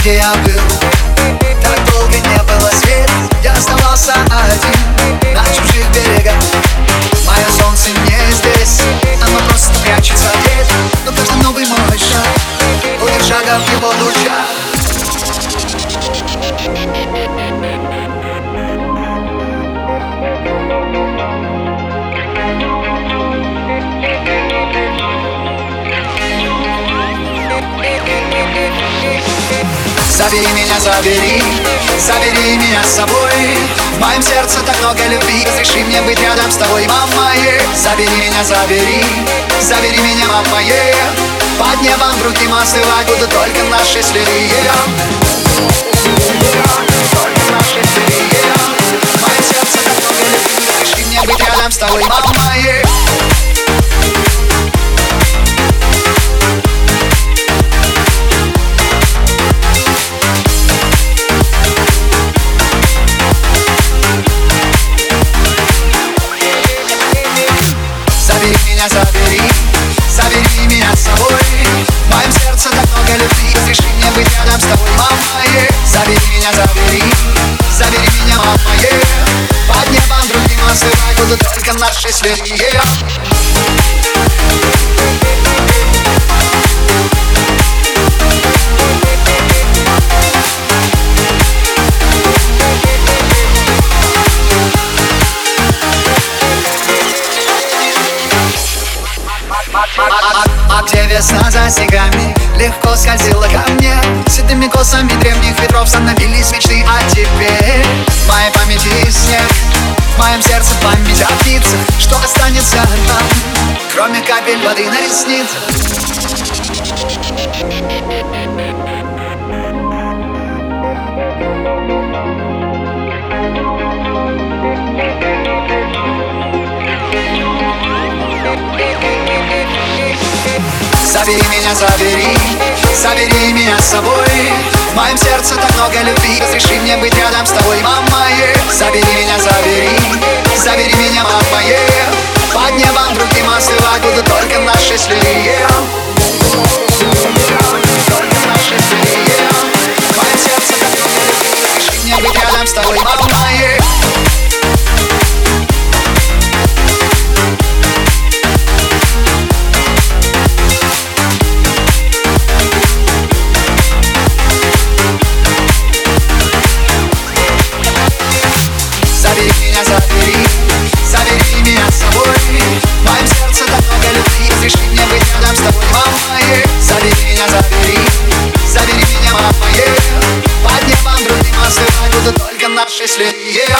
где я был. Так долго не было света Я оставался один Забери меня, забери, забери меня с собой. В моем сердце так много любви. Разреши мне быть рядом с тобой, мама е. Забери меня, забери, забери меня, мама е. Под небом другим остывать будут только наши следы Только наши следы В моем сердце так много любви. Разреши мне быть рядом с тобой, мама е. Меня, забери, забери меня с собой В моем сердце так много любви Разреши мне быть рядом с тобой, мама е. Забери меня, забери, забери меня, мама е. Под небом другим остывать будут только наши следы А, где весна за снегами Легко скользила ко мне. Седыми косами древних ветров Становились мечты, а теперь В моей памяти снег В моем сердце память о птицах. Что останется нам Кроме капель воды на ресницах Забери меня, забери, забери меня с собой. В моем сердце так много любви. Разреши мне быть рядом с тобой, мама. Забери меня, забери, забери меня, мама. Под небом другим остывать будут только наши следы только наши следы